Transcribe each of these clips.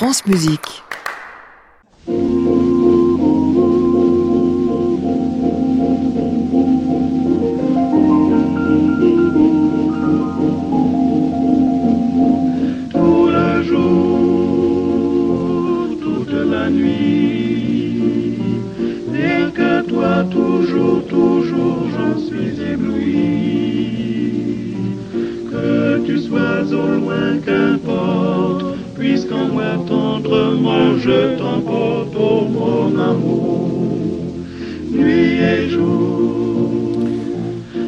France Musique. Je t'emporte, oh mon amour, nuit et jour.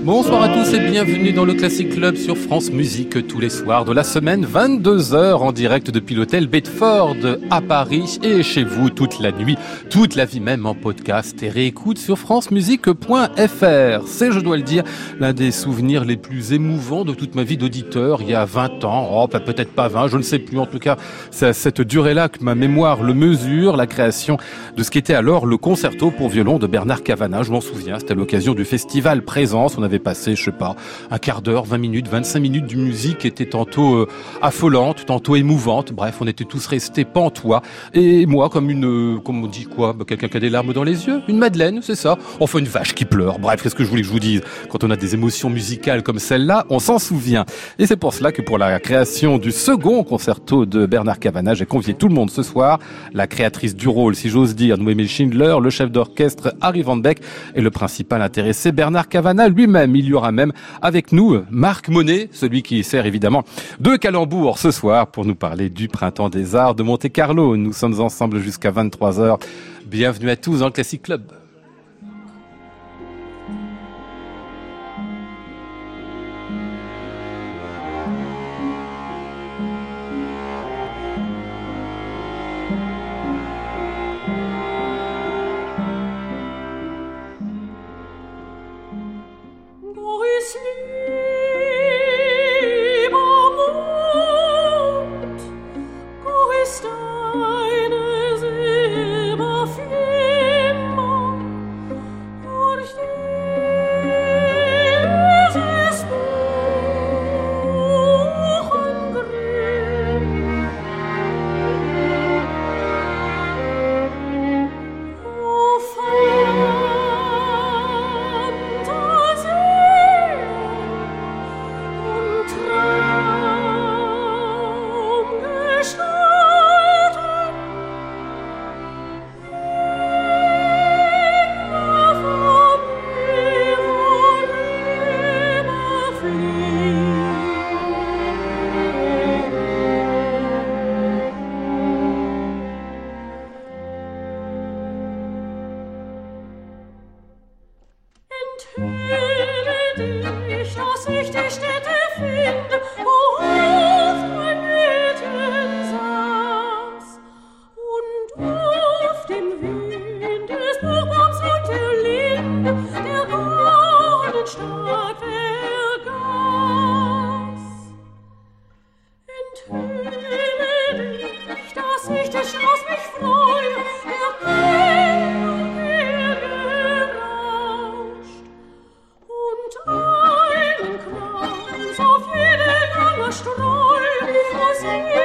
Bonsoir à tous et bienvenue dans le Classic Club sur France Musique tous les soirs de la semaine, 22h en direct depuis l'hôtel Bedford à Paris et chez vous toute la nuit, toute la vie même en podcast et réécoute sur francemusique.fr. C'est, je dois le dire, l'un des souvenirs les plus émouvants de toute ma vie d'auditeur il y a 20 ans, oh, bah, peut-être pas 20, je ne sais plus, en tout cas, c'est à cette durée-là que ma mémoire le mesure, la création de ce qui était alors le concerto pour violon de Bernard Cavana, je m'en souviens, c'était à l'occasion du festival Présence, on avait passé, je sais pas, un quart d'heure, 20 minutes, 25 minutes de musique était tantôt euh, affolante, tantôt émouvante. Bref, on était tous restés pantois. Et moi, comme une, euh, comme on dit quoi, bah, quelqu'un qui a des larmes dans les yeux, une madeleine, c'est ça. Enfin, une vache qui pleure. Bref, qu'est-ce que je voulais que je vous dise? Quand on a des émotions musicales comme celle-là, on s'en souvient. Et c'est pour cela que pour la création du second concerto de Bernard Cavana, j'ai convié tout le monde ce soir, la créatrice du rôle, si j'ose dire, Noémie Schindler, le chef d'orchestre Harry Van Beck et le principal intéressé Bernard Cavana lui-même. Il y aura même avec nous Marc Monet, celui qui sert évidemment de calembour ce soir pour nous parler du Printemps des Arts de Monte Carlo. Nous sommes ensemble jusqu'à 23h. Bienvenue à tous dans le Classic Club. strahlt wie Musik.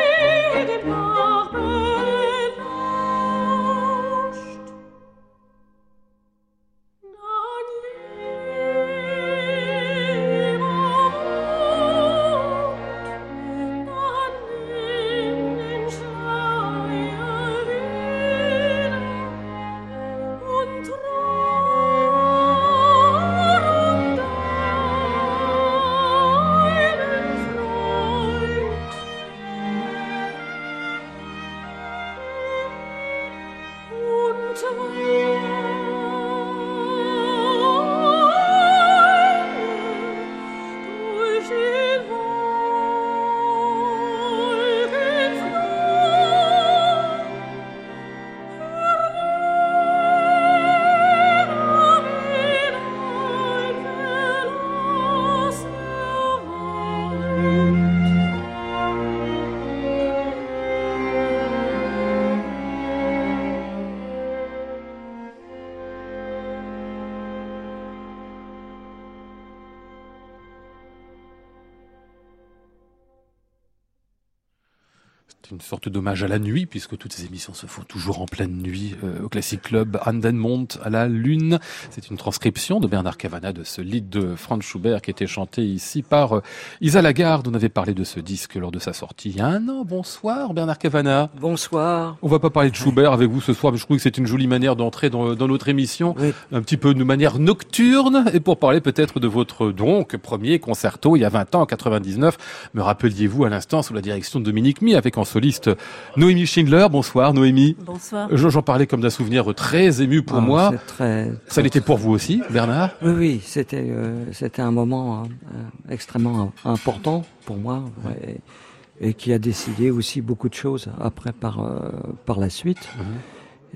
Sorte d'hommage à la nuit, puisque toutes ces émissions se font toujours en pleine nuit euh, au Classic Club. Andemont à la lune. C'est une transcription de Bernard Cavana de ce lied de Franz Schubert qui était chanté ici par euh, Isa Lagarde. On avait parlé de ce disque lors de sa sortie il y a un an. Bonsoir Bernard Cavana. Bonsoir. On va pas parler de Schubert avec vous ce soir, mais je trouve que c'est une jolie manière d'entrer dans, dans, notre émission, Oui. un petit peu de manière nocturne, et pour parler peut-être de votre donc premier concerto il y a 20 ans, en 99. Me rappeliez-vous à l'instant sous la direction de Dominique Mi avec en soliste Noémie Schindler. Bonsoir Noémie. Bonsoir. Je- J'en parlais comme d'un souvenir très ému pour Ah, moi. Très, Ça l'était pour vous aussi, Bernard? Oui, oui, c'était euh, c'était un moment euh, extrêmement important pour moi ouais, et, et qui a décidé aussi beaucoup de choses après par euh, par la suite.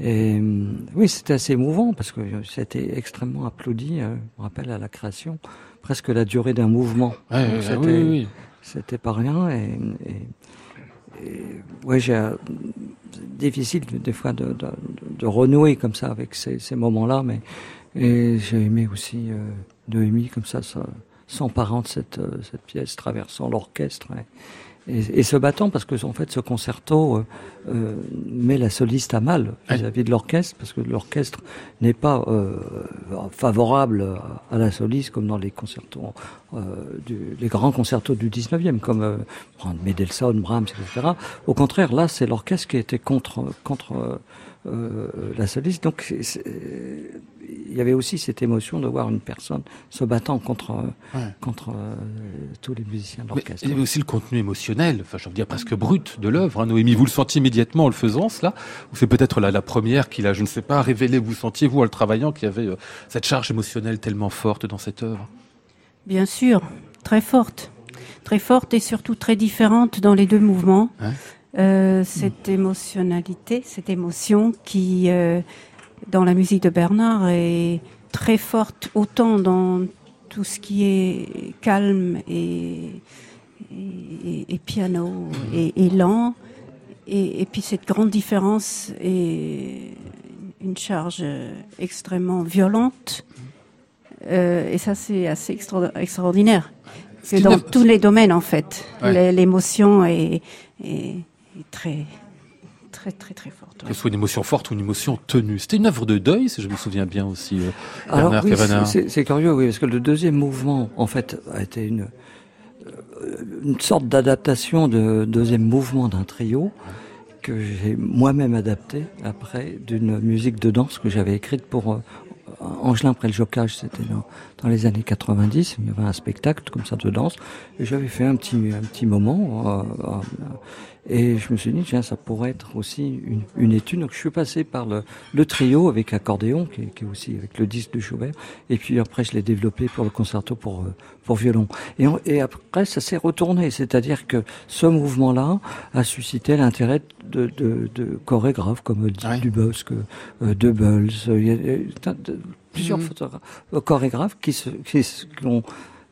Et euh, oui, c'était assez émouvant parce que c'était extrêmement applaudi. euh, je me rappelle à la création, presque la durée d'un mouvement. Ouais, c'était- oui, oui, oui. C'était pas rien et, et, et, ouais, j'ai euh, difficile de- des fois de, de, renouer comme ça avec ces, moments-là, mais j'ai aimé aussi euh, Noémie comme ça, ça s'emparant de cette, euh, cette pièce, traversant l'orchestre et, et, et se battant parce que en fait ce concerto euh, euh, met la soliste à mal vis-à-vis de l'orchestre parce que l'orchestre n'est pas euh, favorable à la soliste comme dans les concertos euh, du, les grands concertos du 19e comme euh, Mendelssohn, Brahms, etc. Au contraire, là, c'est l'orchestre qui était contre contre euh, la soliste. Donc, il y avait aussi cette émotion de voir une personne se battant contre euh, Ouais. contre euh, tous les musiciens de Mais l'orchestre. il y avait aussi le contenu émotionnel, enfin je veux dire presque brut de l'œuvre. Hein, Noémie, vous le sentiez immédiatement en le faisant cela? Ou c'est peut-être la, la première qui l'a, je ne sais pas, révélé Vous sentiez, vous, en le travaillant, qu'il y avait euh, cette charge émotionnelle tellement forte dans cette œuvre? Bien sûr, très forte. Très forte et surtout très différente dans les deux mouvements. Ouais. Euh, cette émotionnalité, cette émotion qui, euh, dans la musique de Bernard, est très forte autant dans tout ce qui est calme et, et, et piano et, et lent. Et, et puis cette grande différence est une charge extrêmement violente. Euh, et ça, c'est assez extra- extraordinaire. Ce C'est dans tous les domaines, en fait. Ouais. L'émotion est- est très, très, très, très forte. Que ce soit une émotion forte ou une émotion tenue. C'était une œuvre de deuil, si je me souviens bien aussi, euh, Alors Bernard oui, c'est- curieux, oui, parce que le deuxième mouvement, en fait, a été une euh, une sorte d'adaptation de deuxième mouvement d'un trio que j'ai moi-même adapté après d'une musique de danse que j'avais écrite pour euh, Angelin Préljocage, c'était dans, les années 90, il y avait un spectacle comme ça de danse, et j'avais fait un petit, un petit moment, euh, euh, et je me suis dit, tiens, ça pourrait être aussi une, une étude. Donc je suis passé par le, le trio avec accordéon, qui, est- qui est aussi avec le disque de Schubert, et puis après je l'ai développé pour le concerto pour, euh, pour violon. Et, on- et après ça s'est retourné, c'est-à-dire que ce mouvement-là a suscité l'intérêt de, de, de chorégraphes comme Ouais. Dubosc, euh, Debels, euh, plusieurs Mhm. photographes, chorégraphes qui, se, qui, se- qui ont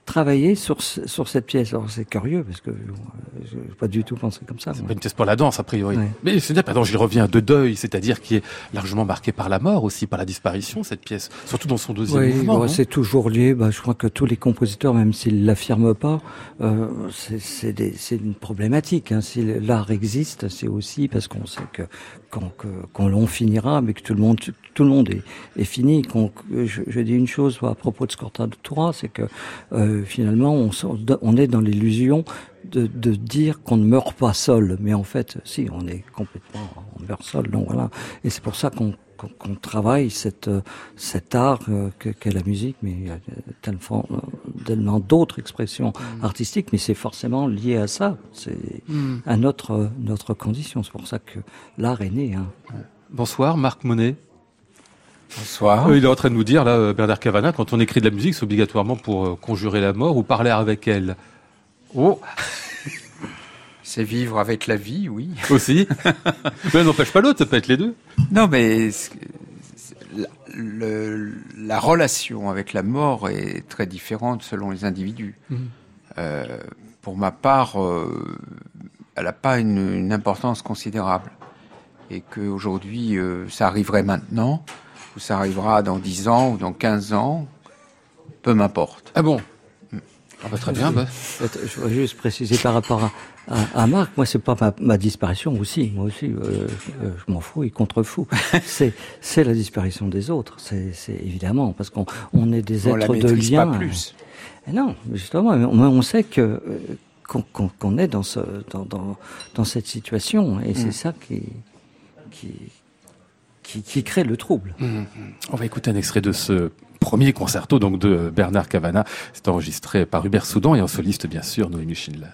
travaillé sur, ce- sur cette pièce. Alors c'est curieux parce que euh, je n'ai pas du tout pensé comme ça. C'est pas une pièce pour la danse, a priori. Ouais. Mais c'est bien, pardon, j'y reviens, de deuil, c'est-à-dire qui est largement marqué par la mort aussi, par la disparition, cette pièce. Surtout dans son deuxième Oui, mouvement. c'est toujours lié. Bah, je crois que tous les compositeurs, même s'ils l'affirment pas, euh, c'est- c'est des- c'est une problématique. Hein. Si l'art existe, c'est aussi parce qu'on sait que qu'on que- qu'on l'on finira, mais que tout le monde tout le monde est, est fini. Que je, je dis une chose à propos de Scorta de Toura, c'est que euh, finalement on, on est dans l'illusion de, de dire qu'on ne meurt pas seul, mais en fait, si, on est complètement, on meurt seul. Donc voilà, et c'est pour ça qu'on qu'on qu'on travaille cette, euh, cet art euh, que- qu'est la musique, mais il y a tellement, tellement d'autres expressions artistiques, mais c'est forcément lié à ça, c'est Hmm. à notre, notre condition. C'est pour ça que l'art est né. Hein. Bonsoir, Marc Monet. Bonsoir. Euh, il est en train de nous dire, là, Bernard Cavana, quand on écrit de la musique, c'est obligatoirement pour conjurer la mort ou parler avec elle. Oh, C'est vivre avec la vie, oui. aussi. Mais n'empêche pas l'autre, ça peut être les deux. Non, mais la, le- la relation avec la mort est très différente selon les individus. Mhm. Euh, pour ma part, euh, elle n'a pas une, une importance considérable. Et qu'aujourd'hui, euh, ça arriverait maintenant, ou ça arrivera dans 10 ans, ou dans 15 ans, peu m'importe. Ah bon? Ah bah, très bien. Bah. Je voudrais juste préciser par rapport à, à, à Marc, moi c'est pas ma, ma, disparition aussi, moi aussi, euh, je, m'en fous, il contrefou. c'est c'est la disparition des autres, c'est évidemment parce qu'on on est des êtres de lien. Pas plus. Et non, justement, on, on sait que euh, qu'on qu est dans, ce, dans, dans, dans, cette situation et c'est mm. ça qui, qui, qui, qui, crée le trouble. Mm. On va écouter un extrait de ce premier concerto donc de Bernard Cavana. C'est enregistré par Hubert Soudan et en soliste bien sûr Noémie Schindler.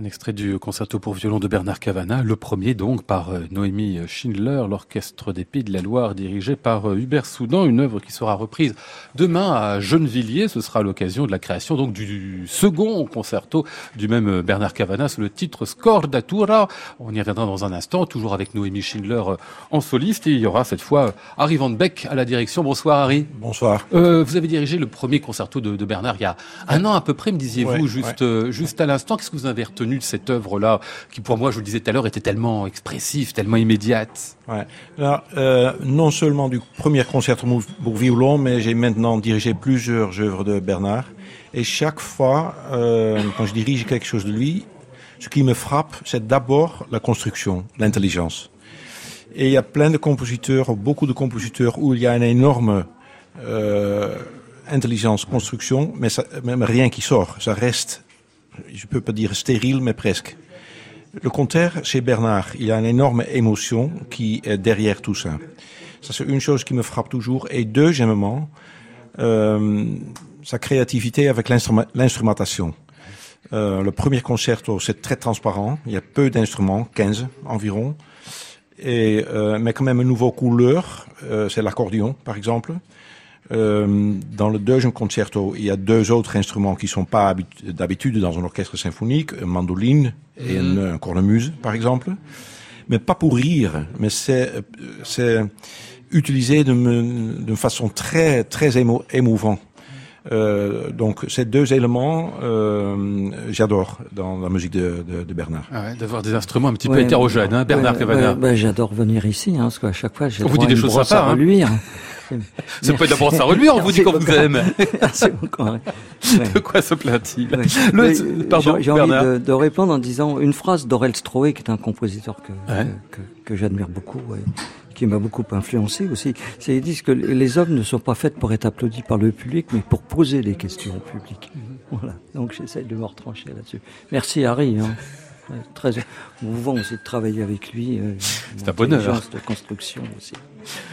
Un extrait du concerto pour violon de Bernard Cavana, le premier donc par euh, Noémie Schindler, l'orchestre des Pays de la Loire dirigé par euh, Hubert Soudan, une œuvre qui sera reprise demain à Gennevilliers. Ce sera l'occasion de la création donc du second concerto du même euh, Bernard Cavana sous le titre Scordatura. On y reviendra dans un instant, toujours avec Noémie Schindler en soliste et il y aura cette fois Harry Van Beck à la direction. Bonsoir Harry. Bonsoir. Euh, vous avez dirigé le premier concerto de, de, Bernard il y a un an à peu près, me disiez-vous, juste, juste à l'instant. Qu'est-ce que vous avez retenu de cette œuvre-là, qui pour moi, je vous le disais tout à l'heure, était tellement expressive, tellement immédiate euh, non seulement du premier concerto pour violon, mais j'ai maintenant dirigé plusieurs œuvres de Bernard. Et chaque fois, euh, quand je dirige quelque chose de lui, ce qui me frappe, c'est d'abord la construction, l'intelligence. Et il y a plein de compositeurs, beaucoup de compositeurs où il y a une énorme euh, intelligence, construction, mais, ça, même rien qui sort. Ça reste, je peux pas dire stérile, mais presque. Le contraire, chez Bernard, il y a une énorme émotion qui est derrière tout ça. Ça, c'est une chose qui me frappe toujours. Et deuxièmement, euh, sa créativité avec l'instrumentation. Euh, le premier concerto, c'est très transparent. Il y a peu d'instruments, 15 environ. Euh, mais quand même une nouvelle couleur, euh, c'est l'accordéon, par exemple. Euh, dans le deuxième concerto, il y a deux autres instruments qui sont pas d'habitude dans un orchestre symphonique, une mandoline et Mhm. une, un cornemuse, par exemple. Mais pas pour rire, mais c'est c'est utilisé d'une façon très très émo, émouvant. Euh, donc ces deux éléments, euh, j'adore dans la musique de, de, de Bernard. Ah ouais, D'avoir des instruments un petit peu Ouais, hétérogènes, hein, Bernard ouais, Cavana. bah, J'adore venir ici, hein, parce qu'à chaque fois, j'ai On vous droit dit à des choses sympas, à hein. C'est pas d'abord ça reluire, on vous dit qu'on vous aime. De quoi se plaint-il Pardon, J'ai envie de, de répondre en disant une phrase d'Aurel Stroé, qui est un compositeur que, Ouais. que, que, que j'admire beaucoup, ouais, qui m'a beaucoup influencé aussi. C'est ils disent que les œuvres ne sont pas faites pour être applaudies par le public, mais pour poser des questions au public. Voilà. Donc j'essaie de me retrancher là-dessus. Merci Harry. Hein. Très mouvant aussi de travailler avec lui. euh, C'est un bonheur. de construction aussi.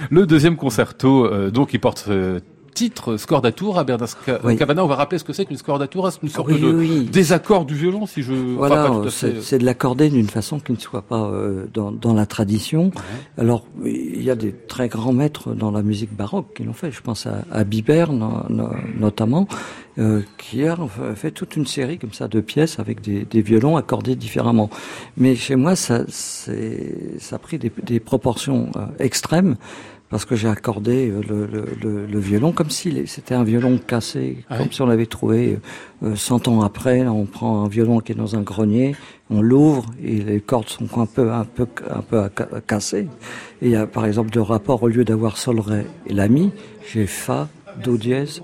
Le deuxième concerto, euh, donc, il porte euh, titre Scordatura à Bernard Oui. Cavana. On va rappeler ce que c'est qu'une Scordatura. C'est une sorte Oui, de oui. désaccord du violon, si je. Voilà, à c'est de l'accorder d'une façon qui ne soit pas euh, dans, dans la tradition. Alors, il y a des très grands maîtres dans la musique baroque qui l'ont fait. Je pense à, à Biber, no- no- notamment, euh, qui a fait- fait toute une série comme ça de pièces avec des, des violons accordés différemment. Mais chez moi, ça, c'est- ça a pris des, des proportions euh, extrêmes. Parce que j'ai accordé euh, le, le, le, le violon comme si c'était un violon cassé, Ah comme oui si on l'avait trouvé euh, 100 ans après. On prend un violon qui est dans un grenier, on l'ouvre et les cordes sont un peu, un peu, un peu ca- cassées. Et il y a par exemple deux rapports, au lieu d'avoir sol, ré et la mi, j'ai fa, do dièse,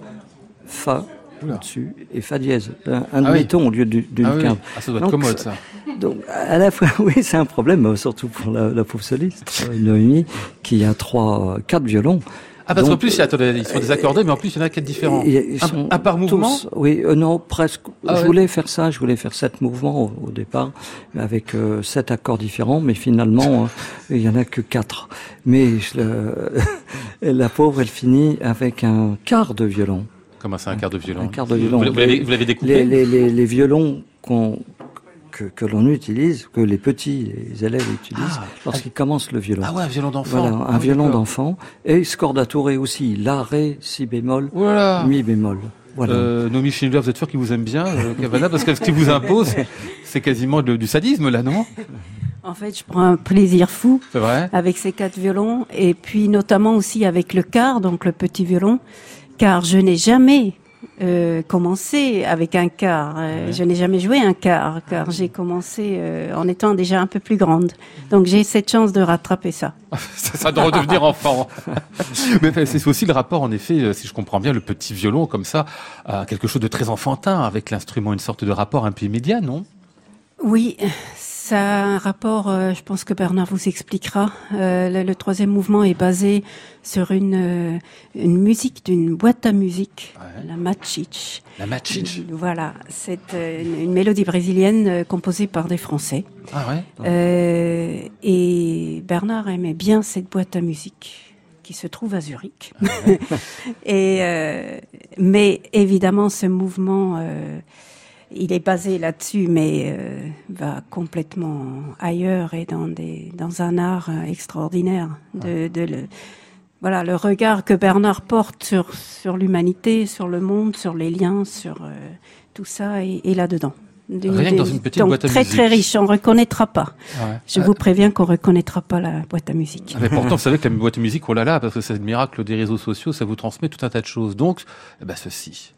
fa. Au-dessus et fa dièse. Un, un Ah oui. demi-ton au lieu du- d'une Ah oui, quinte. ah, ça doit être Donc, commode, ça-. Donc, à la fois, oui, c'est un problème, euh, surtout pour la, la pauvre soliste, euh, Noémie, qui a trois, euh, quatre violons. Ah, parce qu'en plus, attendez, ils sont désaccordés, mais en plus, il y en a quatre différents. Ils Un- sont un par mouvement tous- Oui, euh, non, presque. Ah je voulais faire ça, je voulais faire sept mouvements au, au départ, avec euh, sept accords différents, mais finalement, euh, il y en a que quatre. Mais je la pauvre, elle finit avec un quart de violon. Comment c'est un quart de violon Un quart de violon. Vous, vous l'avez découpé Les, les, les, les violons qu'on que, que l'on utilise, que les petits, les élèves utilisent, Ah. lorsqu'ils commencent le violon. Ah ouais, un violon d'enfant. Voilà, un Ah oui, violon d'enfant. Et scordature aussi, la, ré, si bémol, Voilà. mi bémol. Voilà. Euh, Noémie Schindler, vous êtes sûr qu'il vous aime bien, euh, Cavana Parce que ce qu'il vous impose, c'est quasiment de- du sadisme, là, non? En fait, je prends un plaisir fou vrai? avec ces quatre violons et puis notamment aussi avec le quart, donc le petit violon, car je n'ai jamais euh, commencé avec un quart. Euh, Je n'ai jamais joué un quart, car j'ai commencé euh, en étant déjà un peu plus grande. Donc j'ai cette chance de rattraper ça. ça, doit redevenir enfant. Mais c'est aussi le rapport, en effet, si je comprends bien, le petit violon comme ça, à quelque chose de très enfantin avec l'instrument, une sorte de rapport un peu immédiat, non? Oui, ça a un rapport, euh, je pense que Bernard vous expliquera. Euh, le, le troisième mouvement est basé sur une, euh, une musique d'une boîte à musique, Ouais. la Machiche. La matchich. Voilà, c'est une, une mélodie brésilienne composée par des Français. Ah ouais et Bernard aimait bien cette boîte à musique qui se trouve à Zurich. et euh, mais évidemment, ce mouvement, il est basé là-dessus, mais euh, va complètement ailleurs et dans des dans un art euh, extraordinaire de, de le voilà le regard que Bernard porte sur sur l'humanité, sur le monde, sur les liens, sur euh, tout ça et, et là-dedans. Rien que dans une petite donc boîte à très musique. très riche, on reconnaîtra pas. Ouais. Je vous préviens qu'on reconnaîtra pas la boîte à musique. Mais pourtant, vous savez que la boîte de musique, oh là là, parce que c'est le miracle des réseaux sociaux, ça vous transmet tout un tas de choses. Donc, eh ben, ceci.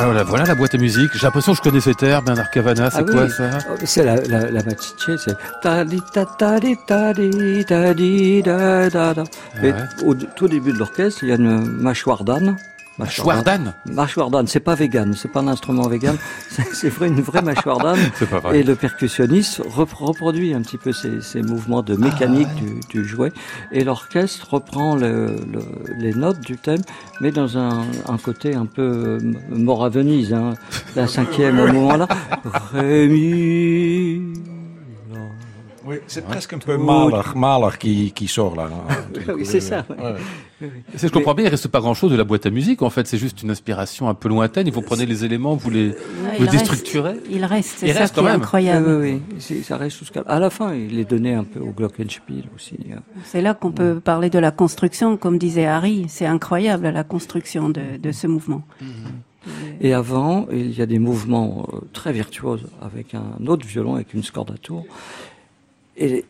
Alors là, voilà la boîte à musique. J'ai l'impression que je connais cet air, Bernard Cavana. C'est Ah quoi oui. ça? Oh, C'est la, la, c'est ouais. au tout début de l'orchestre, il y a une mâchoire d'âne. Mâchoire d'âne. Mâchoire d'âne, c'est pas vegan, c'est pas un instrument vegan, c'est vrai une vraie mâchoire d'âne. Et le percussionniste repr- reproduit un petit peu ces, ces mouvements de mécanique Ah du, du jouet. Et l'orchestre reprend le, le- les notes du thème, mais dans un, un côté un peu euh, mort à Venise. Hein. La cinquième au moment là. Oui, c'est presque un peu Mahler, Mahler qui, qui sort là. Oui, c'est ça. ouais. Ouais. Si je comprends bien, il reste pas grand-chose de la boîte à musique. En fait, c'est juste une inspiration un peu lointaine. Et vous prenez les éléments, vous les, vous il reste- déstructurez. Il reste, c'est Il ça reste qui quand est même. incroyable. Oui, oui, oui. C'est- Ça reste jusqu'à. À la fin, il est donné un peu au Glockenspiel aussi. hein. C'est là qu'on peut parler de la construction, comme disait Harry. C'est incroyable la construction de, de ce mouvement. Et avant, il y a des mouvements euh, très virtuoses avec un autre violon, avec une scordature. Et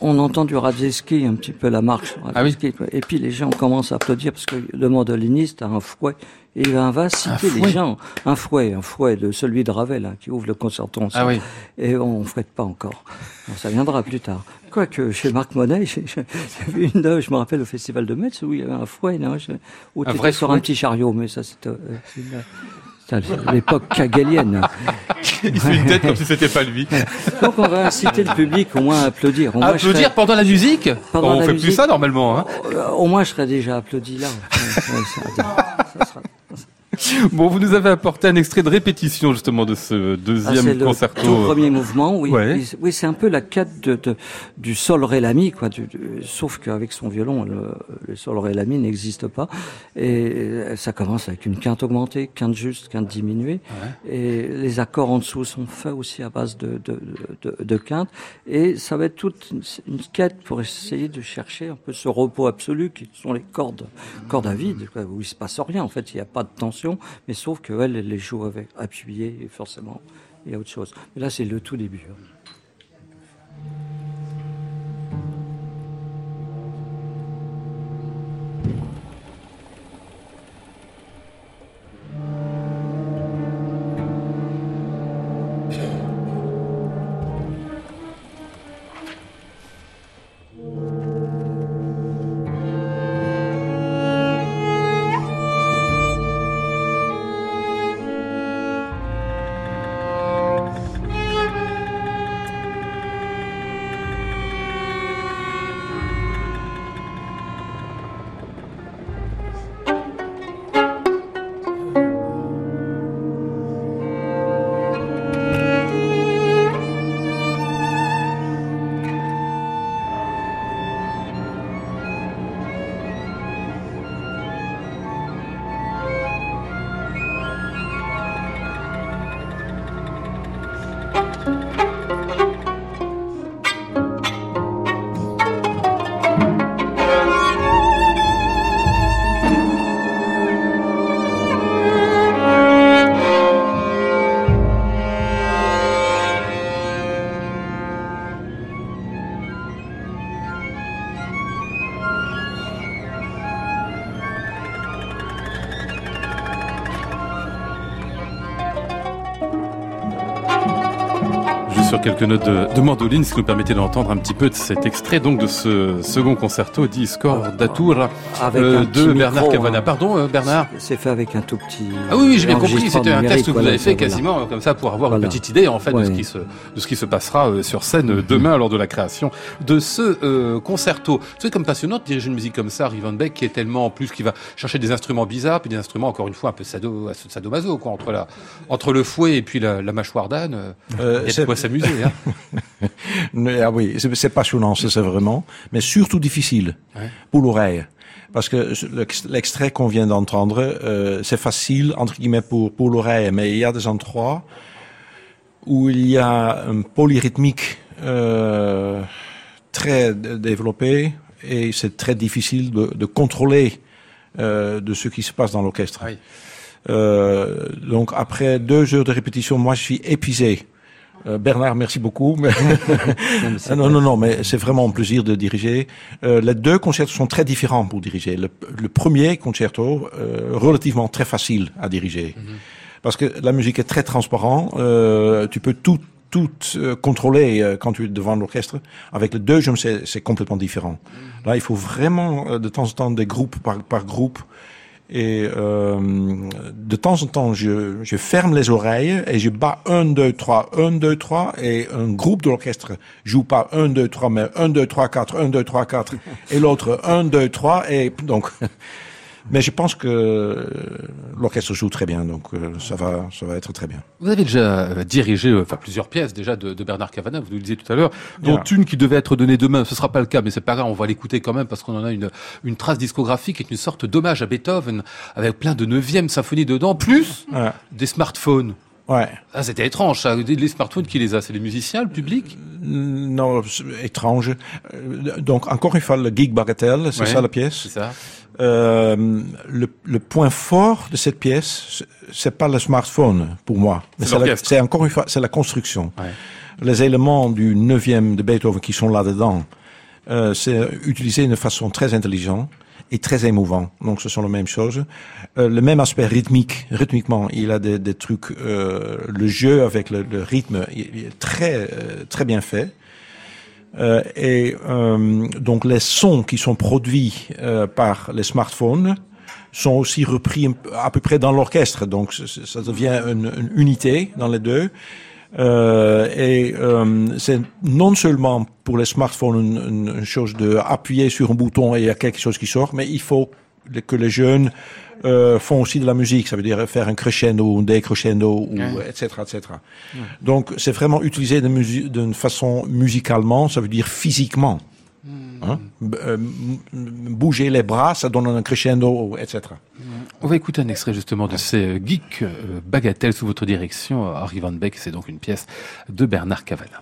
on entend du Radzeski, un petit peu la marche. Ah oui. Et puis les gens commencent à applaudir parce que le mandoliniste a un fouet. Et il va fouet. les gens. Un fouet, un fouet de celui de Ravel, hein, qui ouvre le concerto. en Ah oui. Et on ne fouette pas encore. Ça viendra plus tard. Quoique, chez Marc Monet, j'ai vu une œuvre, je me rappelle, au Festival de Metz, où il y avait un fouet, non, où Un vrai sur fouet un petit chariot, mais ça, c'était euh, l'époque kagelienne. Il fait une tête comme si c'était pas lui. Donc, on va inciter le public au moins à applaudir. Au moins, Applaudir serais- pendant la musique Pendant On la fait plus ça normalement. Hein. euh, au moins, je serais déjà applaudi là. Ouais, ouais, ça- ça sera- Bon, vous nous avez apporté un extrait de répétition justement de ce Ah, deuxième c'est le concerto. tout premier mouvement, oui. Ouais. Oui, c'est un peu la quête de, de- du sol ré la mi, quoi. Du, du- sauf qu'avec son violon, le, le sol ré la mi n'existe pas. Et euh, ça commence avec une quinte augmentée, quinte juste, quinte diminuée. Et les accords en dessous sont faits aussi à base de, de, de, de quinte. Et ça va être toute une, une quête pour essayer de chercher un peu ce repos absolu qui sont les cordes, cordes à vide, quoi, où il se passe rien. En fait, il n'y a pas de tension, mais sauf qu'elle, elle les joue avec appuyé, et forcément, il y a autre chose. Mais là, c'est le tout début. Sur quelques notes de, de mandoline, ce qui nous permettait d'entendre un petit peu de cet extrait donc de ce second concerto di Scordatura Avec euh, de Bernard micro, Cavana. hein. Pardon, euh, Bernard. C'est fait avec un tout petit. Ah oui, oui, j'ai bien compris. C'était un texte que vous avez fait voilà. quasiment euh, comme ça pour avoir une petite idée en fait de ce qui se de ce qui se passera euh, sur scène demain lors de la création de ce euh, concerto. C'est comme passionnant de diriger une musique comme ça, Rivenbeck, qui est tellement en plus qui va chercher des instruments bizarres puis des instruments encore une fois un peu sado, sadomaso quoi entre la entre le fouet et puis la, la mâchoire d'âne. Il y a de c'est- quoi s'amuser. Hein. Mais, ah oui, c'est passionnant, c'est vraiment, mais surtout difficile Ouais. pour l'oreille. Parce que l'ex- l'extrait qu'on vient d'entendre, euh, c'est facile, entre guillemets, pour, pour l'oreille, mais il y a des endroits où il y a un polyrythmique euh, très développé et c'est très difficile de, de contrôler euh, de ce qui se passe dans l'orchestre. Oui. Euh, donc après deux heures de répétition, moi je suis épuisé. Euh, Bernard, merci beaucoup. Non, Ah non, non, non, mais c'est vraiment un plaisir de diriger. Euh, les deux concertos sont très différents pour diriger. Le, le premier concerto, euh, relativement très facile à diriger. Parce que la musique est très transparente. Tu peux tout tout contrôler quand tu es devant l'orchestre. Avec le deuxième, c'est c'est complètement différent. Là, il faut vraiment de temps en temps des groupes par, par groupe. Et euh, de temps en temps, je, je ferme les oreilles et je bats 1, 2, 3, 1, 2, 3. Et un groupe de l'orchestre joue pas 1, 2, 3, mais 1, 2, 3, 4, 1, 2, 3, 4. Et l'autre 1, 2, 3. Et donc, mais je pense que l'orchestre joue très bien, donc euh, ça va, ça va être très bien. Vous avez déjà euh, dirigé euh, enfin plusieurs pièces déjà de, de Bernard Cavana, vous nous le disiez tout à l'heure, dont une qui devait être donnée demain. Ce sera pas le cas, mais c'est pas grave, on va l'écouter quand même parce qu'on en a une, une trace discographique et une sorte d'hommage à Beethoven avec plein de neuvième symphonie dedans, plus Ouais. des smartphones. Ouais. Ah, c'était étrange, ça. Les smartphones, qui les a C'est les musiciens, le public? Non, étrange. Euh, Donc encore une fois, le gig bagatelle, c'est Ouais. ça la pièce? C'est ça Euh, le, le point fort de cette pièce, c'est- pas le smartphone pour moi. C'est encore une fois, c'est la construction. Ouais. Les éléments du neuvième de Beethoven qui sont là-dedans, euh, c'est utilisé de façon très intelligente et très émouvant. Donc ce sont les mêmes choses. Euh, le même aspect rythmique, rythmiquement, il a des, des trucs. euh, le jeu avec le, le rythme, est très euh, très bien fait. Euh, et euh, donc les sons qui sont produits euh, par les smartphones sont aussi repris à peu près dans l'orchestre. Donc ça devient une, une unité dans les deux. Euh, et euh, c'est non seulement pour les smartphones une, une- une chose de appuyer sur un bouton et il y a quelque chose qui sort, mais il faut que les jeunes euh, font aussi de la musique. Ça veut dire faire un crescendo, un décrescendo, ou Ouais. etc., etc. Donc c'est vraiment utilisé d'une façon musicalement, ça veut dire physiquement. Hein? Euh, bouger les bras, ça donne un crescendo, etc. On va écouter un extrait justement de ces euh, geeks euh, bagatelles sous votre direction, Harry Van Beck. C'est donc une pièce de Bernard Cavana.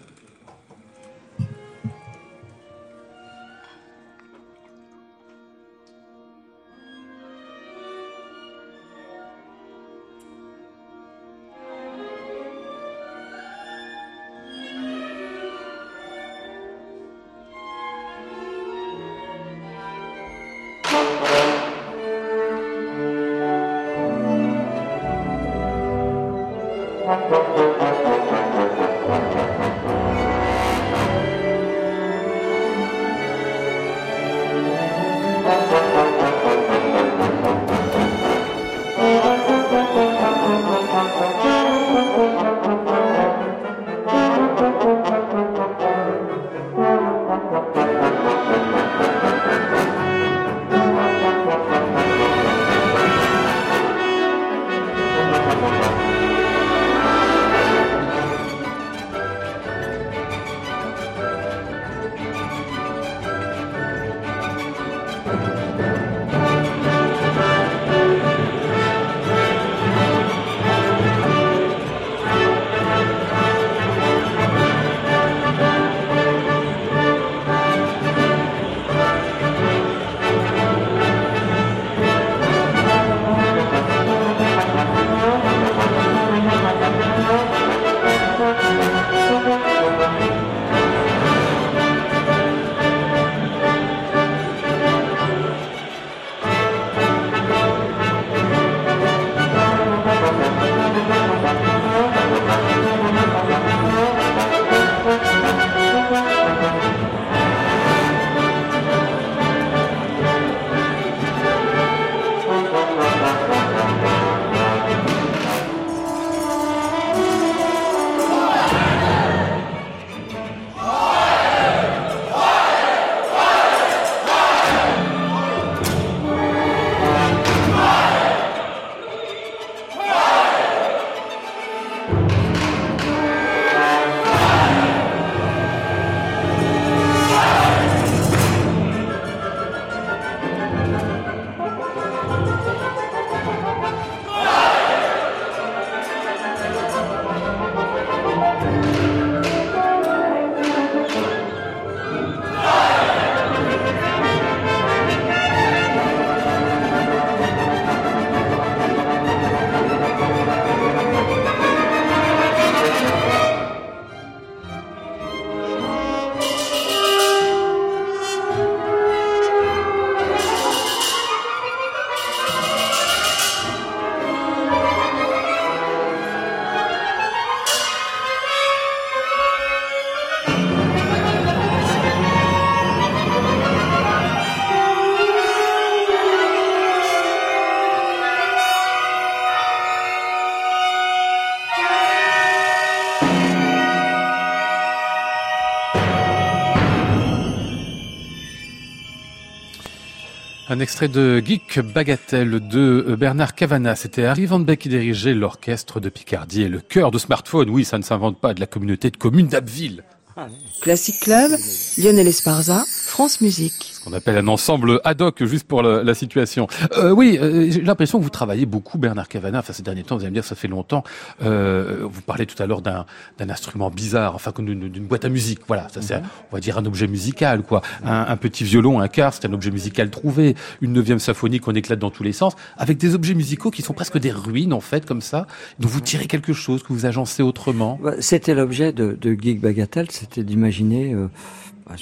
Extrait de Geek Bagatelle de euh, Bernard Cavana. C'était Harry Van Beek qui dirigeait l'orchestre de Picardie et le cœur de smartphone. Oui, ça ne s'invente pas de la communauté de communes d'Abbeville. Classic Club, Lionel Esparza, France Musique. Qu'on appelle un ensemble ad hoc juste pour la, la situation. Euh, oui, euh, j'ai l'impression que vous travaillez beaucoup, Bernard Cavana. Enfin, ces derniers temps, vous allez me dire, ça fait longtemps. Euh, vous parlez tout à l'heure d'un d'un instrument bizarre, enfin, d'une boîte à musique. Voilà, ça c'est, on va dire, un objet musical, quoi. Un, un petit violon, un quart, c'est un objet musical trouvé. Une neuvième symphonie qu'on éclate dans tous les sens, avec des objets musicaux qui sont presque des ruines, en fait, comme ça, dont vous tirez quelque chose, que vous agencez autrement. Bah, C'était l'objet de, de Geek Bagatelle, c'était d'imaginer euh,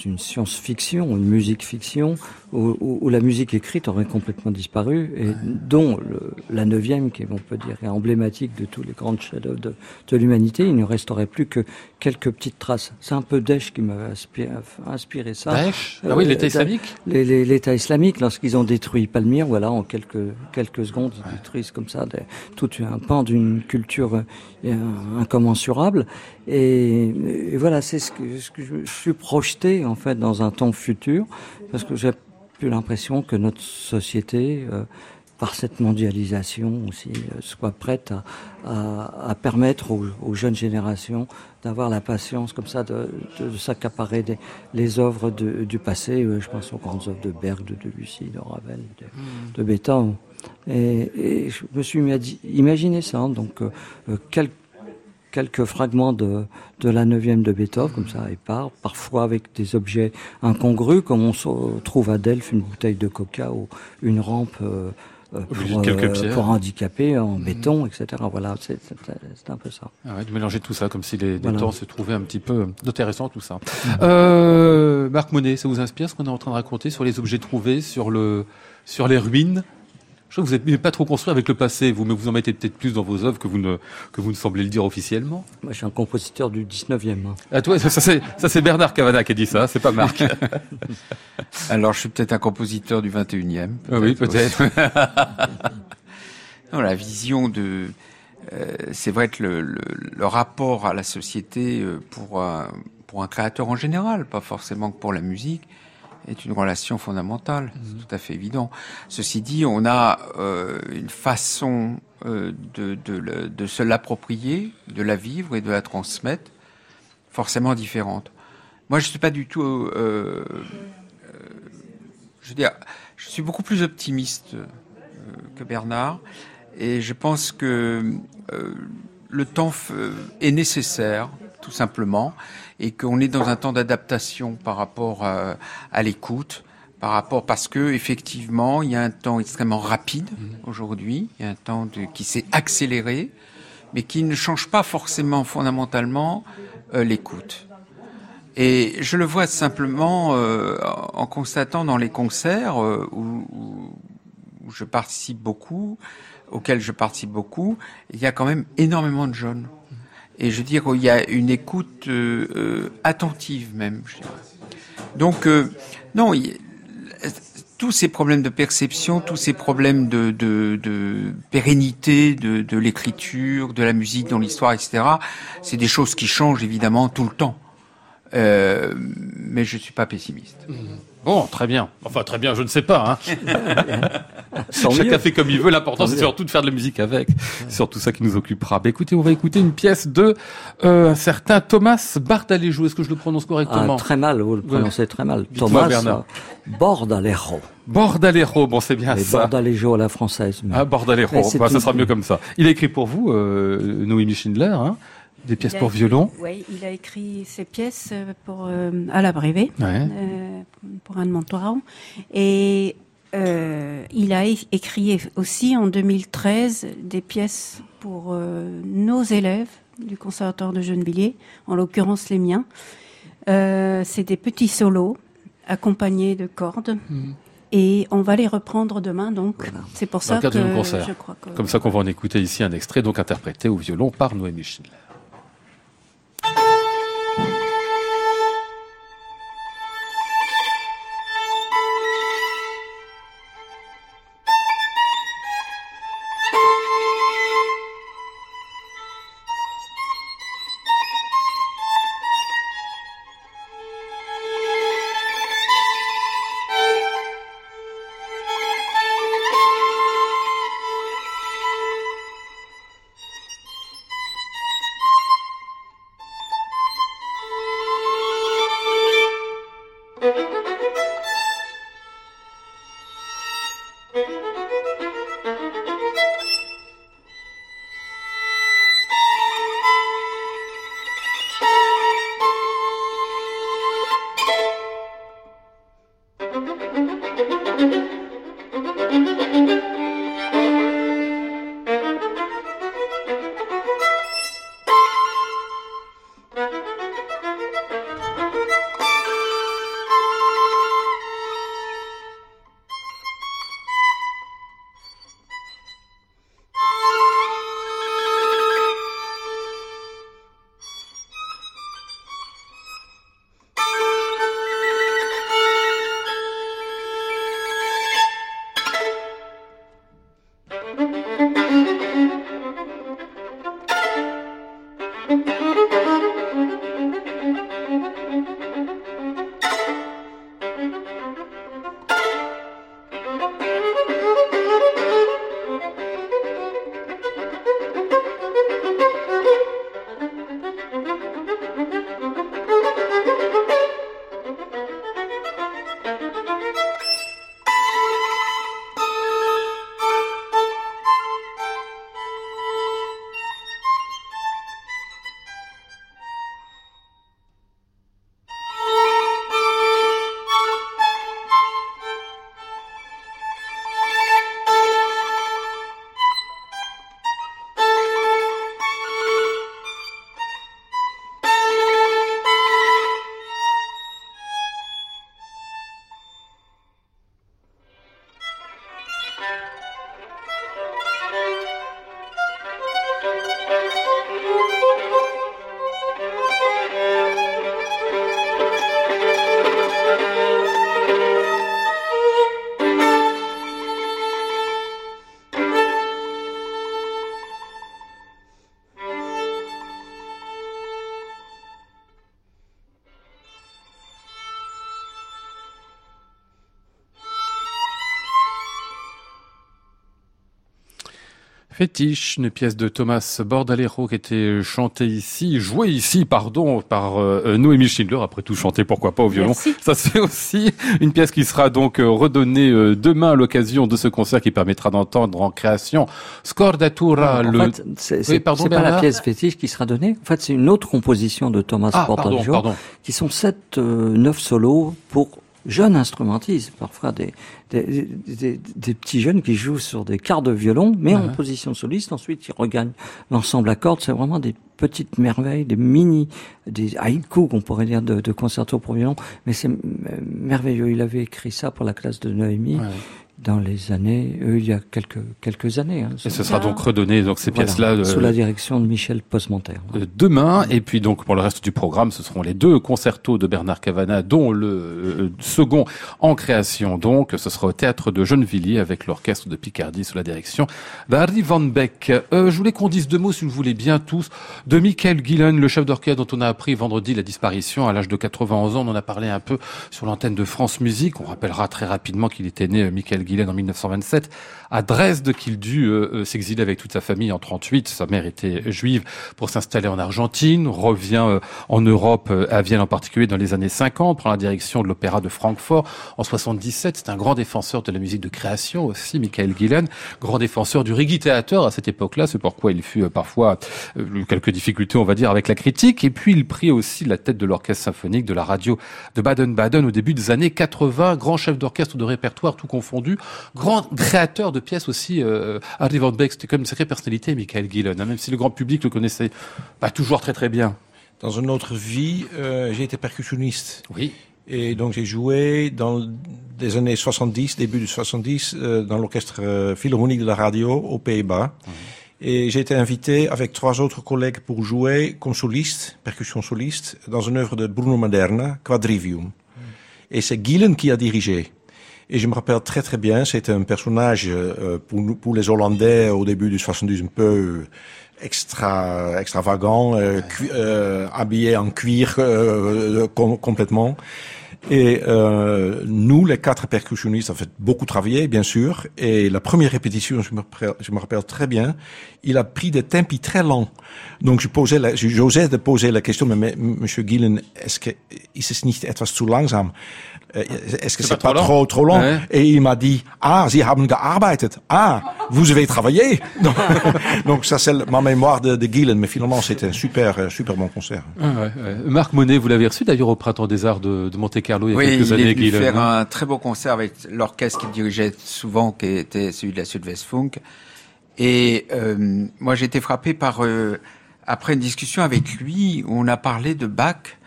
une science-fiction, une musique-fiction, où, où- où la musique écrite aurait complètement disparu, et dont le- la neuvième, qui est, on peut dire, est emblématique de tous les grands chefs-d'œuvre de, de l'humanité, il ne resterait plus que quelques petites traces. C'est un peu Daesh qui m'avait inspiré, ça. Daesh? Ah oui, Euh, l'État Da- islamique L'État islamique, lorsqu'ils ont détruit Palmyre, voilà, en quelques quelques secondes, ils détruisent comme ça des- tout un pan d'une culture euh, incommensurable. Et, et voilà, c'est ce que, ce que je, je suis projeté en fait dans un temps futur, parce que j'ai plus l'impression que notre société, euh, par cette mondialisation aussi, euh, soit prête à, à, à permettre aux, aux jeunes générations d'avoir la patience comme ça de, de, de s'accaparer des, les œuvres de- du passé. Euh, Je pense aux grandes œuvres de Berg, de Debussy, de Ravel, de, de Beethoven. Et, et je me suis imagi- imaginé ça, donc euh, euh, quel- quelques fragments de, de la neuvième de Beethoven, comme ça, épars, parfois avec des objets incongrus, comme on trouve à Delphes une bouteille de coca ou une rampe euh, euh, pour, euh, pour handicapés en béton, etc. Voilà, c'est un peu ça. Ah ouais, de mélanger tout ça, comme si les, les Voilà. temps se trouvaient un petit peu intéressant tout ça. Euh, Marc Monet, ça vous inspire ce qu'on est en train de raconter sur les objets trouvés, sur le, sur les ruines? Je crois que vous n'êtes pas trop construit avec le passé, vous, mais vous en mettez peut-être plus dans vos œuvres que vous ne, que vous ne semblez le dire officiellement. Moi, je suis un compositeur du 19e. hein. Ah, toi, ça, ça, c'est, ça c'est Bernard Cavana qui a dit ça, c'est pas Marc. Alors, je suis peut-être un compositeur du 21e. Ah oui, peut-être. Non, la vision de, euh, c'est vrai que le, le, le rapport à la société euh, pour un, pour un créateur en général, pas forcément que pour la musique, est une relation fondamentale. C'est tout à fait évident. Ceci dit, on a euh, une façon euh, de, de, le- de se l'approprier, de la vivre et de la transmettre forcément différente. Moi, je suis pas du tout. euh, je veux dire, je suis beaucoup plus optimiste que Bernard, et je pense que le temps est nécessaire, tout simplement, et qu'on est dans un temps d'adaptation par rapport à, à l'écoute, par rapport parce que effectivement, il y a un temps extrêmement rapide aujourd'hui, il y a un temps de, qui s'est accéléré, mais qui ne change pas forcément fondamentalement euh, l'écoute. Et je le vois simplement euh, en constatant dans les concerts euh, où, où- où je participe beaucoup, auxquels je participe beaucoup, il y a quand même énormément de jeunes. Et je veux dire, il y a une écoute euh, euh, attentive même. Donc, euh, non, tous ces problèmes de perception, tous ces problèmes de, pérennité de, l'écriture, de la musique dans l'histoire, etc., c'est des choses qui changent évidemment tout le temps. Mais je suis pas pessimiste. Bon, très bien. Enfin, très bien, je ne sais pas. Hein. Chacun fait comme il veut. L'important, Tant c'est surtout de faire de la musique avec. C'est surtout ça qui nous occupera. Bah, écoutez, on va écouter une pièce de euh, un certain Thomas Bardalejo. Est-ce que je le prononce Ah, correctement très mal, vous le prononcez très mal. Thomas Bordalejo. Bordalero. Bon, c'est bien ça. Bordalejo à la française. mais- Ah, Bah, ça sera mieux comme ça. Il a écrit pour vous, euh, Noémie Schindler, hein, des pièces pour écrit- violon. Oui, il a écrit ses pièces euh, pour euh, à la Brevet, Ouais. euh, pour Anne Montoran. Et euh, il a écrit aussi en 2013 des pièces pour euh, nos élèves du Conservatoire de Gennevilliers, en l'occurrence les miens. C'est des petits solos accompagnés de cordes. Mhm. Et on va les reprendre demain, donc c'est pour Dans ça le que cadre concert. je crois que Comme ça qu'on va en écouter ici un extrait, donc interprété au violon par Noémie Schindler. Fétiche, une pièce de Thomas Bordalero qui était chantée ici, jouée ici, pardon, par euh, Noémie Schindler. Après tout, chantée, pourquoi pas au violon. Merci. Ça se fait aussi. Une pièce qui sera donc euh, redonnée euh, demain à l'occasion de ce concert qui permettra d'entendre en création Scordatura, En le... fait, c'est c'est- pardon, c'est pas la pièce fétiche qui sera donnée. En fait, c'est une autre composition de Thomas Ah, pardon. qui sont sept, euh, neuf solos pour jeunes instrumentistes, parfois des, des, des, des petits jeunes qui jouent sur des quarts de violon, mais en position soliste. Ensuite, ils regagnent l'ensemble à cordes. C'est vraiment des petites merveilles, des mini, des haïkus qu'on pourrait dire de, de concerto pour violon. Mais c'est merveilleux. Il avait écrit ça pour la classe de Noémie Ouais. Dans les années, euh, il y a quelques quelques années. Hein, Et ce sera donc redonné, donc ces Voilà, pièces-là, euh, sous la direction de Michel Posmenter. euh, demain. Et puis donc pour le reste du programme, ce seront les deux concertos de Bernard Cavana, dont le euh, second en création. Donc ce sera au théâtre de Gennevilliers avec l'orchestre de Picardie sous la direction d'Harry Van Beck. Euh, je voulais qu'on dise deux mots, si vous le voulez bien tous, de Michael Gillen, le chef d'orchestre dont on a appris vendredi la disparition à l'âge de 91 ans. On en a parlé un peu sur l'antenne de France Musique. On rappellera très rapidement qu'il était né, euh, Michael Gillen, en 1927 à Dresde, qu'il dut euh, euh, s'exiler avec toute sa famille en 38. Sa mère était juive pour s'installer en Argentine, revient euh, en Europe, à Vienne en particulier dans les années 50, prend la direction de l'opéra de Francfort en 77. C'est un grand défenseur de la musique de création aussi, Michael Gillen, grand défenseur du Rigi Theater à cette époque-là. C'est pourquoi il fut parfois quelques difficultés, on va dire, avec la critique. Et puis il prit aussi la tête de l'orchestre symphonique de la radio de Baden-Baden au début des années 80, grand chef d'orchestre de répertoire tout confondu, grand créateur de pièces aussi. Euh, Harry Van Beek, c'était comme une sacrée personnalité, Michael Gillen, hein, même si le grand public le connaissait pas toujours très très bien. Dans une autre vie, euh, j'ai été percussionniste. Oui. Et donc j'ai joué dans les années 70, début de 70, euh, dans l'orchestre euh, philharmonique de la radio aux Pays-Bas. Et j'ai été invité avec trois autres collègues pour jouer comme soliste, percussion soliste, dans une œuvre de Bruno Maderna, Quadrivium. Et c'est Gillen qui a dirigé. Et je me rappelle très très bien, c'était un personnage euh, pour, nous- pour les Hollandais au début du 70 un peu extra extravagant, euh, euh, habillé en cuir euh, com- complètement. Et euh, nous, les quatre percussionnistes, en fait, beaucoup travaillé, bien sûr. Et la première répétition, je me, rappelle- je me rappelle très bien, il a pris des tempi très lents. Donc, je posais, la- je- j'osais de poser la question, mais, mais, Monsieur Gillen, est-ce que is het niet etwas zu langsam? Euh, Est-ce que C'est c'est pas pas, trop trop, trop long? Ouais. Et il m'a dit, ah, Sie haben gearbeitet. Ah, vous avez travaillé. Donc, donc ça, c'est ma mémoire de, de Gillen. Mais finalement, c'était un super, euh, super bon concert. Ah ouais, ouais. Marc Monet, vous l'avez reçu d'ailleurs au Printemps des Arts de, de Monte-Carlo il y a Oui, quelques il années, est venu faire un très beau concert avec l'orchestre qu'il dirigeait souvent, qui était celui de la Südwestfunk. Et euh, moi, j'ai été frappé par, euh, après une discussion avec lui, où on a parlé de Bach,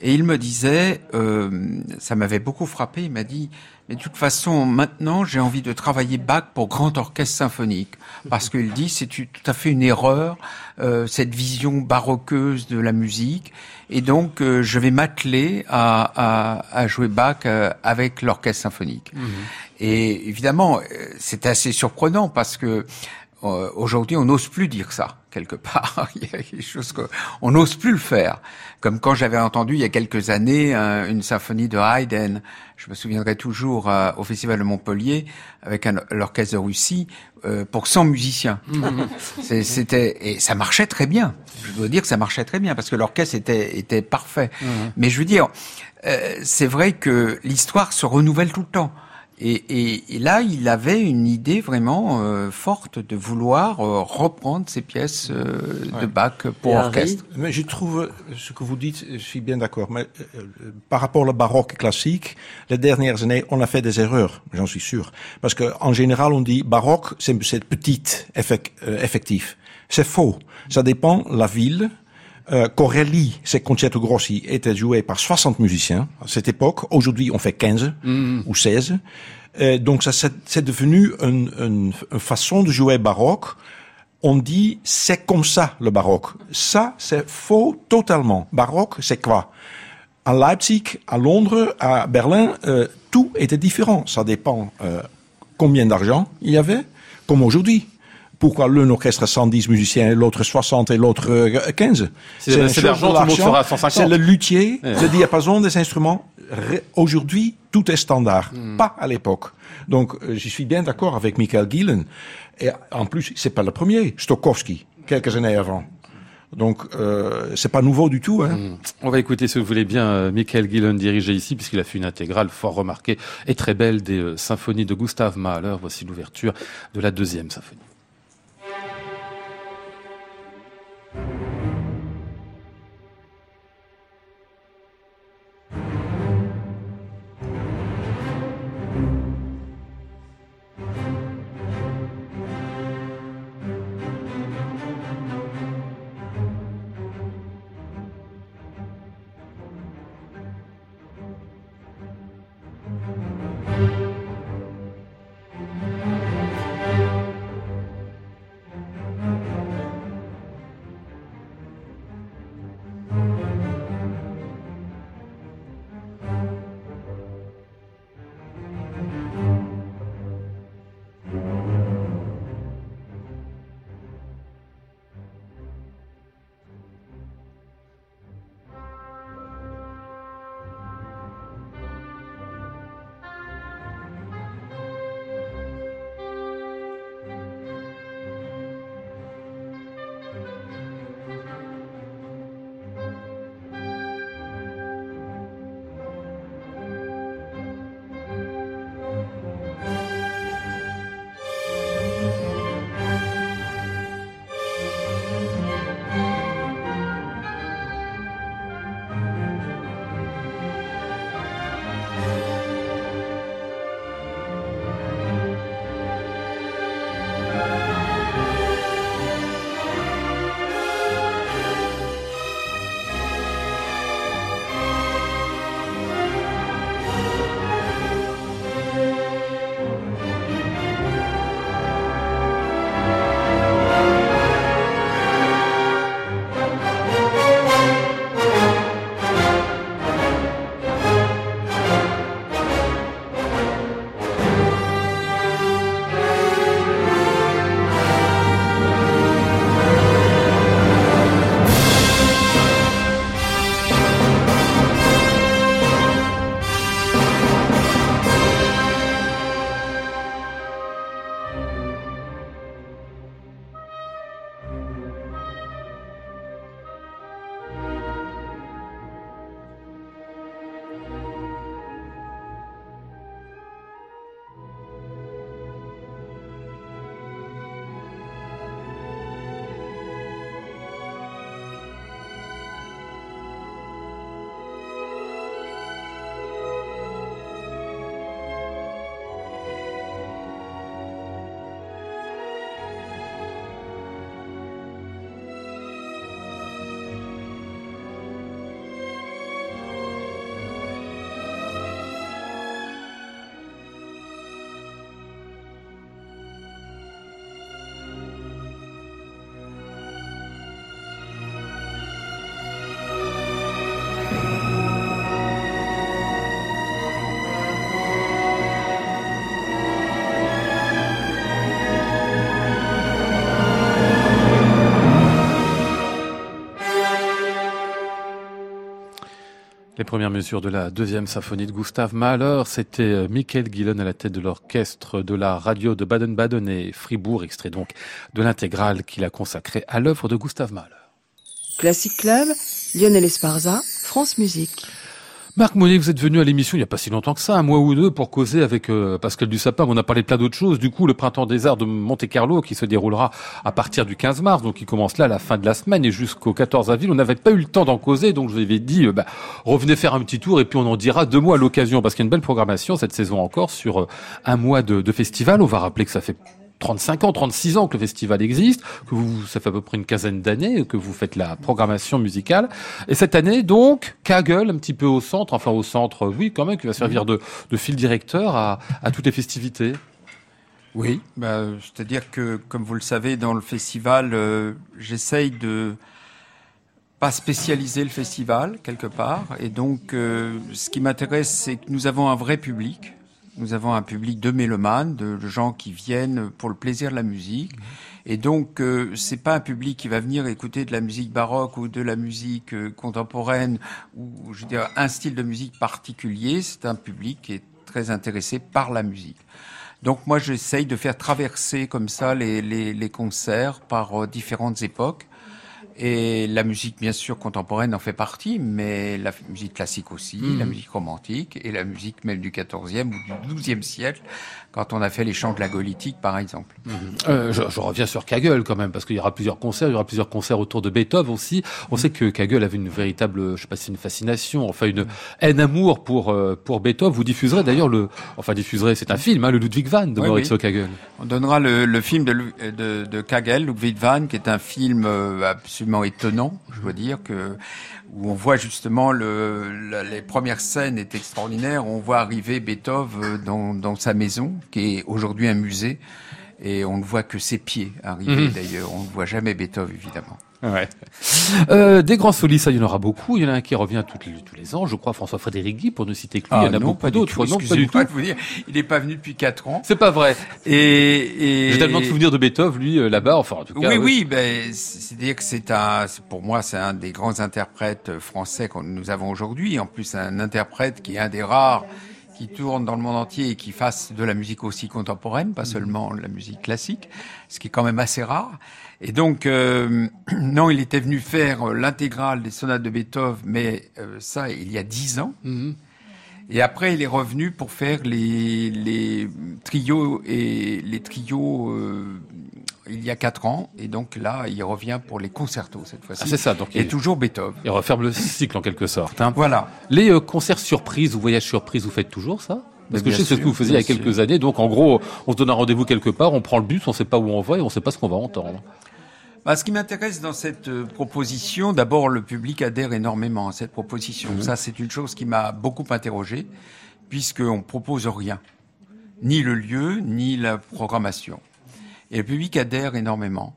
et il me disait, euh, ça m'avait beaucoup frappé, il m'a dit, mais de toute façon, maintenant, j'ai envie de travailler Bach pour grand orchestre symphonique. Parce qu'il dit, c'est tout à fait une erreur, euh, cette vision baroqueuse de la musique. Et donc, euh, je vais m'atteler à, à, à jouer Bach euh, avec l'orchestre symphonique. Et évidemment, euh, c'est assez surprenant parce que aujourd'hui, on n'ose plus dire ça quelque part. il y a quelque chose qu'on n'ose plus le faire. Comme quand j'avais entendu il y a quelques années une symphonie de Haydn. Je me souviendrai toujours euh, au Festival de Montpellier avec l'orchestre de Russie euh, pour 100 musiciens. C'était et ça marchait très bien. Je dois dire que ça marchait très bien parce que l'orchestre était était parfait. Mais je veux dire, c'est vrai que l'histoire se renouvelle tout le temps. Et, et, là, il avait une idée vraiment euh, forte de vouloir euh, reprendre ces pièces euh, de Bach pour orchestre. Mais je trouve ce que vous dites, je suis bien d'accord. Mais par rapport au baroque classique, les dernières années, on a fait des erreurs, j'en suis sûr. Parce que en général, on dit baroque, c'est petite, effectif. C'est faux. Ça dépend la ville, euh, Corelli, ces concerto grossi étaient joués par 60 musiciens à cette époque. Aujourd'hui, on fait 15 mm. ou 16. Euh, donc ça, c'est devenu une, une, une, façon de jouer baroque. On dit c'est comme ça le baroque. Ça, c'est faux totalement. Baroque, c'est quoi? À Leipzig, à Londres, à Berlin, euh, tout était différent. Ça dépend euh, combien d'argent il y avait, comme aujourd'hui pourquoi l'un orchestre 110 musiciens et l'autre 60 et l'autre 15 C'est l'argent, tout le monde sera 150. C'est le luthier, le diapason des instruments. Aujourd'hui, tout est standard, hmm. pas à l'époque. Donc, euh, je suis bien d'accord avec Michael Gillen. Et en plus, c'est pas le premier, Stokowski, quelques années avant. Donc, euh, c'est pas nouveau du tout. Hein. Hmm. On va écouter, si vous voulez bien, euh, Michael Gillen diriger ici, puisqu'il a fait une intégrale fort remarquée et très belle des euh, symphonies de Gustav Mahler. Voici l'ouverture de la deuxième symphonie. Les premières mesures de la deuxième symphonie de Gustave Mahler, c'était euh, Michael Gillen à la tête de l'orchestre de la radio de Baden-Baden et Fribourg, extrait donc de l'intégrale qu'il a consacré à l'œuvre de Gustave Mahler. Classic Club, Lionel Esparza, France Musique. Marc Monnier, vous êtes venu à l'émission il n'y a pas si longtemps que ça, un mois ou deux, pour causer avec euh, Pascal Dussapin. On a parlé plein d'autres choses. Du coup, le Printemps des Arts de Monte-Carlo, qui se déroulera à partir du 15 mars, donc qui commence là à la fin de la semaine et jusqu'au 14 avril. On n'avait pas eu le temps d'en causer, donc je vous avais dit, euh, bah, revenez faire un petit tour et puis on en dira deux mots à l'occasion, parce qu'il y a une belle programmation cette saison encore sur euh, un mois de festival. On va rappeler que ça fait 35 ans, 36 ans que le festival existe, que vous, ça fait à peu près une quinzaine d'années que vous faites la programmation musicale. Et cette année, donc, Kagel, un petit peu au centre, enfin au centre, oui, quand même, qui va servir de, fil directeur à, à toutes les festivités. Oui, bah, c'est-à-dire que, comme vous le savez, dans le festival, euh, j'essaye de pas spécialiser le festival quelque part. Et donc, euh, ce qui m'intéresse, c'est que nous avons un vrai public. Nous avons un public de mélomanes, de, gens qui viennent pour le plaisir de la musique. Et donc, euh, c'est pas un public qui va venir écouter de la musique baroque ou de la musique euh, contemporaine ou, je veux dire, un style de musique particulier. C'est un public qui est très intéressé par la musique. Donc, moi, j'essaye de faire traverser comme ça les, les, les concerts par euh, différentes époques. Et la musique, bien sûr, contemporaine en fait partie, mais la musique classique aussi, la musique romantique et la musique même du XIVe ou du XIIe siècle, quand on a fait les chants de la Gaulitique, par exemple. Euh, je, je reviens sur Kagel quand même, parce qu'il y aura plusieurs concerts, il y aura plusieurs concerts autour de Beethoven aussi. On sait que Kagel avait une véritable, je sais pas si c'est une fascination, enfin une haine-amour pour euh, pour Beethoven. Vous diffuserez d'ailleurs le, enfin diffuserez, c'est un film, hein, le Ludwig van de Oui, Maurizio oui. Kagel. On donnera le, le film de, de, de Kagel, Ludwig van, qui est un film euh, absolument étonnant, je dois dire, que, où on voit justement le, la- les premières scènes est extraordinaires. On voit arriver Beethoven euh, dans, dans sa maison, qui est aujourd'hui un musée, et on ne voit que ses pieds arriver Mhm. d'ailleurs. On ne voit jamais Beethoven, évidemment. Ouais. Euh, des grands solistes, il y en aura beaucoup. Il y en a un qui revient tous les, tous les ans, je crois, François Frédéric Guy, pour ne citer que lui. il y en a Ah non, beaucoup d'autres. Non, pas du de vous dire, il n'est pas venu depuis quatre ans. C'est pas vrai. Et, et J'ai tellement de souvenirs de Beethoven, lui, euh, là-bas. Enfin, en tout cas. Oui, ouais. oui, ben, c'est-à-dire que c'est un, pour moi, c'est un des grands interprètes français que nous avons aujourd'hui. En plus, un interprète qui est un des rares qui tourne dans le monde entier et qui fasse de la musique aussi contemporaine, pas seulement la musique classique, ce qui est quand même assez rare. Et donc, euh, non, il était venu faire euh, l'intégrale des sonates de Beethoven, mais euh, ça, il y a dix ans. Mhm. Et après, il est revenu pour faire les, les trios et les trios euh, il y a quatre ans. Et donc là, il revient pour les concertos cette fois-ci. Ah, c'est ça. Donc, et il, toujours Beethoven. il referme le cycle en quelque sorte. Hein. Voilà. Les euh, concerts surprises ou voyages surprises, vous faites toujours ça? Parce que je sais ce que vous faisiez il y a quelques sûr. années. Donc en gros, on se donne un rendez-vous quelque part, on prend le bus, on sait pas où on va et on sait pas ce qu'on va entendre. Bah, ce qui m'intéresse dans cette euh, proposition, d'abord, le public adhère énormément à cette proposition. Ça, c'est une chose qui m'a beaucoup interrogé, puisqu'on propose rien. Ni le lieu, ni la programmation. Et le public adhère énormément.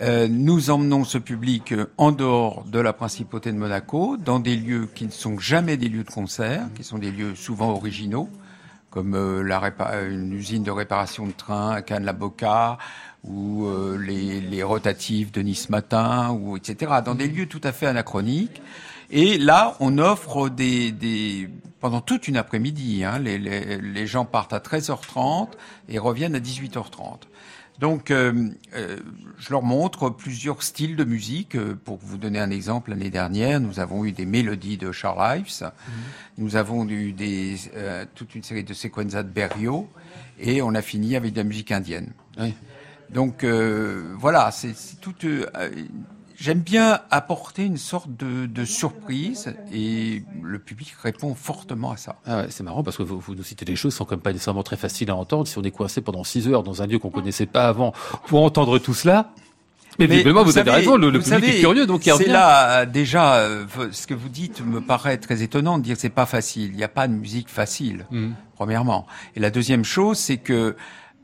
Euh, nous emmenons ce public euh, en dehors de la principauté de Monaco, dans des lieux qui ne sont jamais des lieux de concert, qui sont des lieux souvent originaux, comme euh, la répa- une usine de réparation de train à Cannes-la-Boca, ou euh, les, les rotatives de Nice Matin, ou etc. Dans des lieux tout à fait anachroniques. Et là, on offre des, des pendant toute une après-midi. Hein, les, les, les gens partent à 13h30 et reviennent à 18h30. Donc, euh, euh, je leur montre plusieurs styles de musique. Euh, Pour vous donner un exemple, l'année dernière, nous avons eu des mélodies de Charles Ives, nous avons eu des, euh, toute une série de sequenzas de Berriot, et on a fini avec de la musique indienne. Oui. Donc euh, voilà, c'est c'est tout. J'aime bien apporter une sorte de, de surprise et le public répond fortement à ça. Ah ouais, c'est marrant parce que vous, vous nous citez des choses qui sont quand même pas nécessairement très faciles à entendre. Si on est coincé pendant 6 heures dans un lieu qu'on connaissait pas avant pour entendre tout cela. Mais, visiblement, vous, avez savez- raison, le, le public savez, est curieux, donc il C'est là euh, déjà euh, ce que vous dites me paraît très étonnant de dire que c'est pas facile. Il n'y a pas de musique facile. Mhm. Premièrement. Et la deuxième chose, c'est que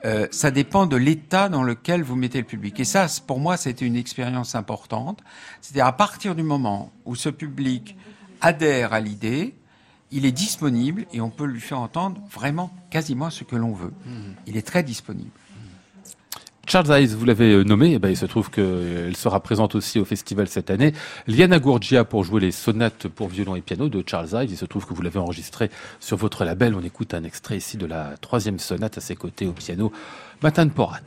euh, ça dépend de l'état dans lequel vous mettez le public. Et ça, pour moi, c'était une expérience importante. C'est-à-dire à partir du moment où ce public adhère à l'idée, il est disponible et on peut lui faire entendre vraiment quasiment ce que l'on veut. Il est très disponible. Charles Ives, vous l'avez euh, nommé, eh ben, il se trouve qu'elle sera présente aussi au festival cette année. Liana Gurgia pour jouer les sonates pour violon et piano de Charles Ives. Il se trouve que vous l'avez enregistré sur votre label. On écoute un extrait ici de la troisième sonate à ses côtés au piano, Matan Porat.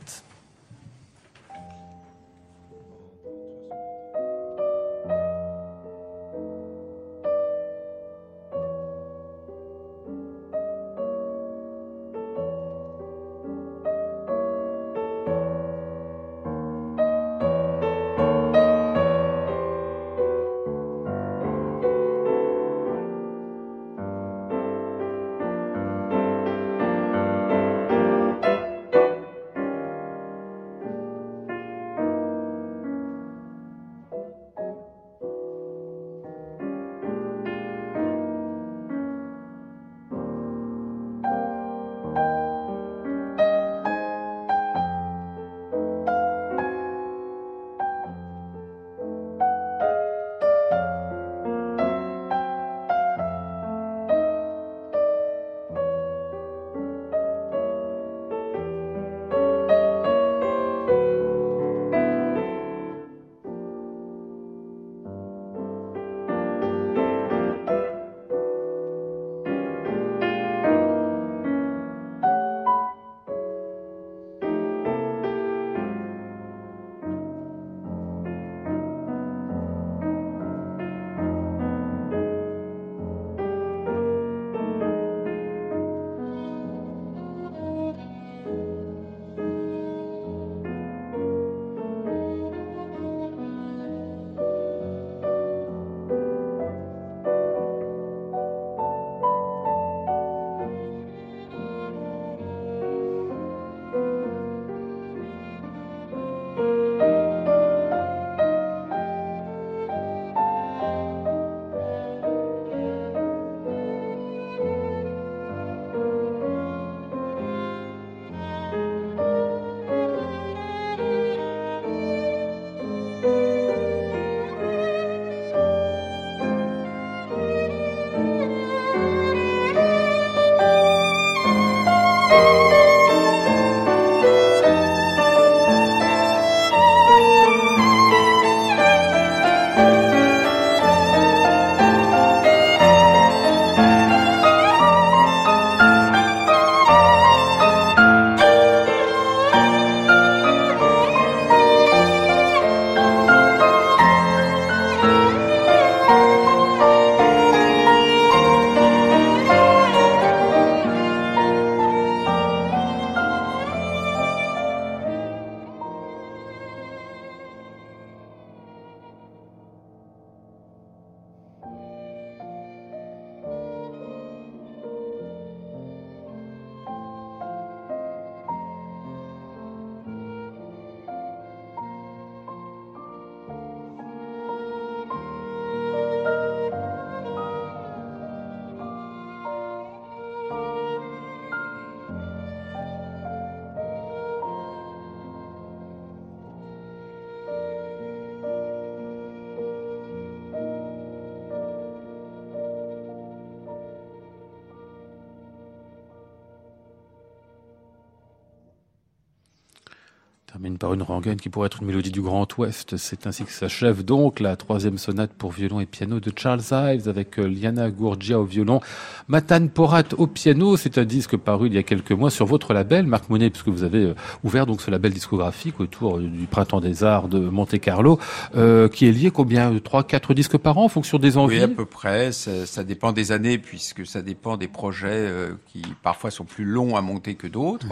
Termine par une rengaine qui pourrait être une mélodie du Grand Ouest. C'est ainsi que s'achève donc la troisième sonate pour violon et piano de Charles Ives avec euh, Liana Gurgia au violon, Matan Porat au piano. C'est un disque paru il y a quelques mois sur votre label, Marc Monet, puisque vous avez euh, ouvert donc ce label discographique autour euh, du Printemps des Arts de Monte Carlo, euh, qui est lié combien trois, quatre disques par an en fonction des envies? Oui, à peu près. Ça, ça dépend des années puisque ça dépend des projets euh, qui parfois sont plus longs à monter que d'autres.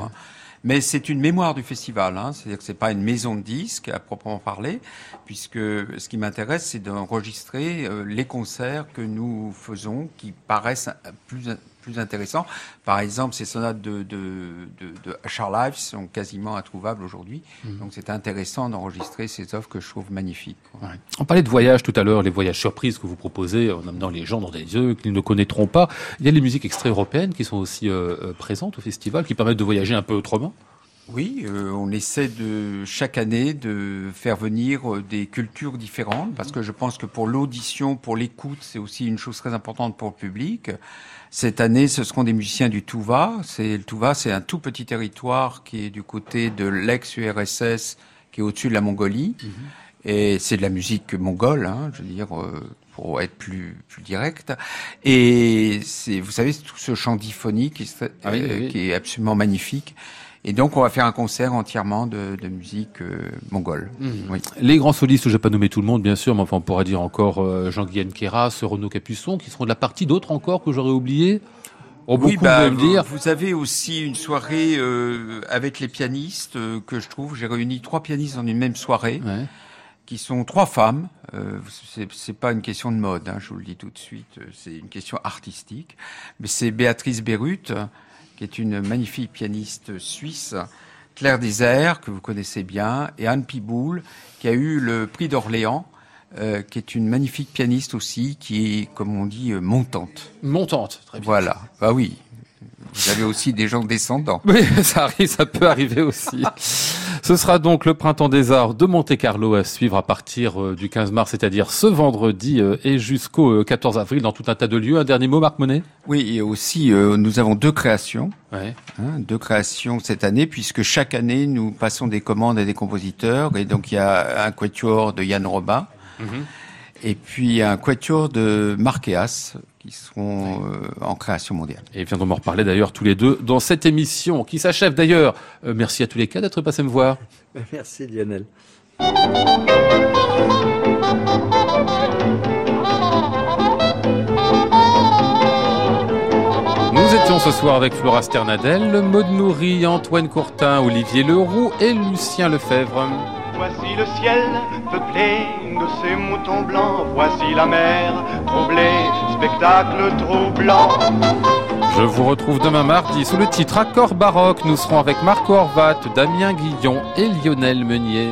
Mais c'est une mémoire du festival, hein. c'est-à-dire que c'est pas une maison de disques à proprement parler, puisque ce qui m'intéresse, c'est d'enregistrer euh, les concerts que nous faisons, qui paraissent plus plus intéressants. Par exemple, ces sonates de, de, de, de Charles Ives sont quasiment introuvables aujourd'hui. Donc c'est intéressant d'enregistrer ces œuvres que je trouve magnifiques. Ouais. On parlait de voyages tout à l'heure, les voyages surprises que vous proposez en amenant les gens dans des lieux qu'ils ne connaîtront pas. Il y a les musiques extra-européennes qui sont aussi euh, euh, présentes au festival, qui permettent de voyager un peu autrement. Oui, euh, on essaie de chaque année de faire venir des cultures différentes parce que je pense que pour l'audition, pour l'écoute, c'est aussi une chose très importante pour le public. Cette année, ce seront des musiciens du Touva. C'est le Touva, c'est un tout petit territoire qui est du côté de l'ex-URSS, qui est au-dessus de la Mongolie, et c'est de la musique mongole, hein, je veux dire. euh, pour être plus plus direct, et c'est, vous savez, c'est tout ce chant diphonique qui, Ah oui, euh, oui. qui est absolument magnifique. Et donc, on va faire un concert entièrement de, de musique euh, mongole. Oui. Les grands solistes, je vais pas nommer tout le monde, bien sûr, mais enfin, on pourra dire encore euh, Jean-Guyen Keras, Renaud Capuçon, qui seront de la partie, d'autres encore que j'aurais oublié. Oh, oui, bah, vous, dire. vous avez aussi une soirée euh, avec les pianistes euh, que je trouve. J'ai réuni trois pianistes dans une même soirée, Ouais. qui sont trois femmes. Euh, c'est, pas une question de mode, hein, je vous le dis tout de suite. C'est une question artistique. Mais c'est Béatrice Bérut, qui est une magnifique pianiste suisse. Claire Désert, que vous connaissez bien, et Anne Piboul, qui a eu le prix d'Orléans, euh, qui est une magnifique pianiste aussi, qui est, comme on dit, euh, montante. Montante, très bien. Voilà. Bah oui. Vous avez aussi des gens descendants. Oui, ça arrive, ça peut arriver aussi. Ce sera donc le Printemps des Arts de Monte-Carlo à suivre à partir euh, du 15 mars, c'est-à-dire ce vendredi euh, et jusqu'au euh, 14 avril dans tout un tas de lieux. Un dernier mot, Marc Monet? Oui, et aussi, euh, nous avons deux créations, Ouais. hein, deux créations cette année, puisque chaque année, nous passons des commandes à des compositeurs. Et donc, il y a un quatuor de Yann Robin, et puis un quatuor de Marqueas, qui seront euh, en création mondiale. Et viendrons en reparler d'ailleurs tous les deux dans cette émission qui s'achève d'ailleurs. Euh, merci à tous les cas d'être passés me voir. Merci Lionel. Nous étions ce soir avec Flora Sternadel, Maud Nourri, Antoine Courtin, Olivier Leroux et Lucien Lefebvre. Voici le ciel peuplé de ces moutons blancs. Voici la mer troublée, spectacle troublant. Je vous retrouve demain mardi sous le titre Accord baroque. Nous serons avec Marco Horvat, Damien Guillon et Lionel Meunier.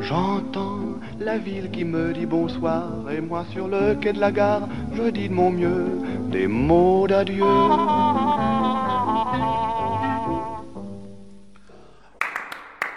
J'entends la ville qui me dit bonsoir et moi sur le quai de la gare, je dis de mon mieux des mots d'adieu.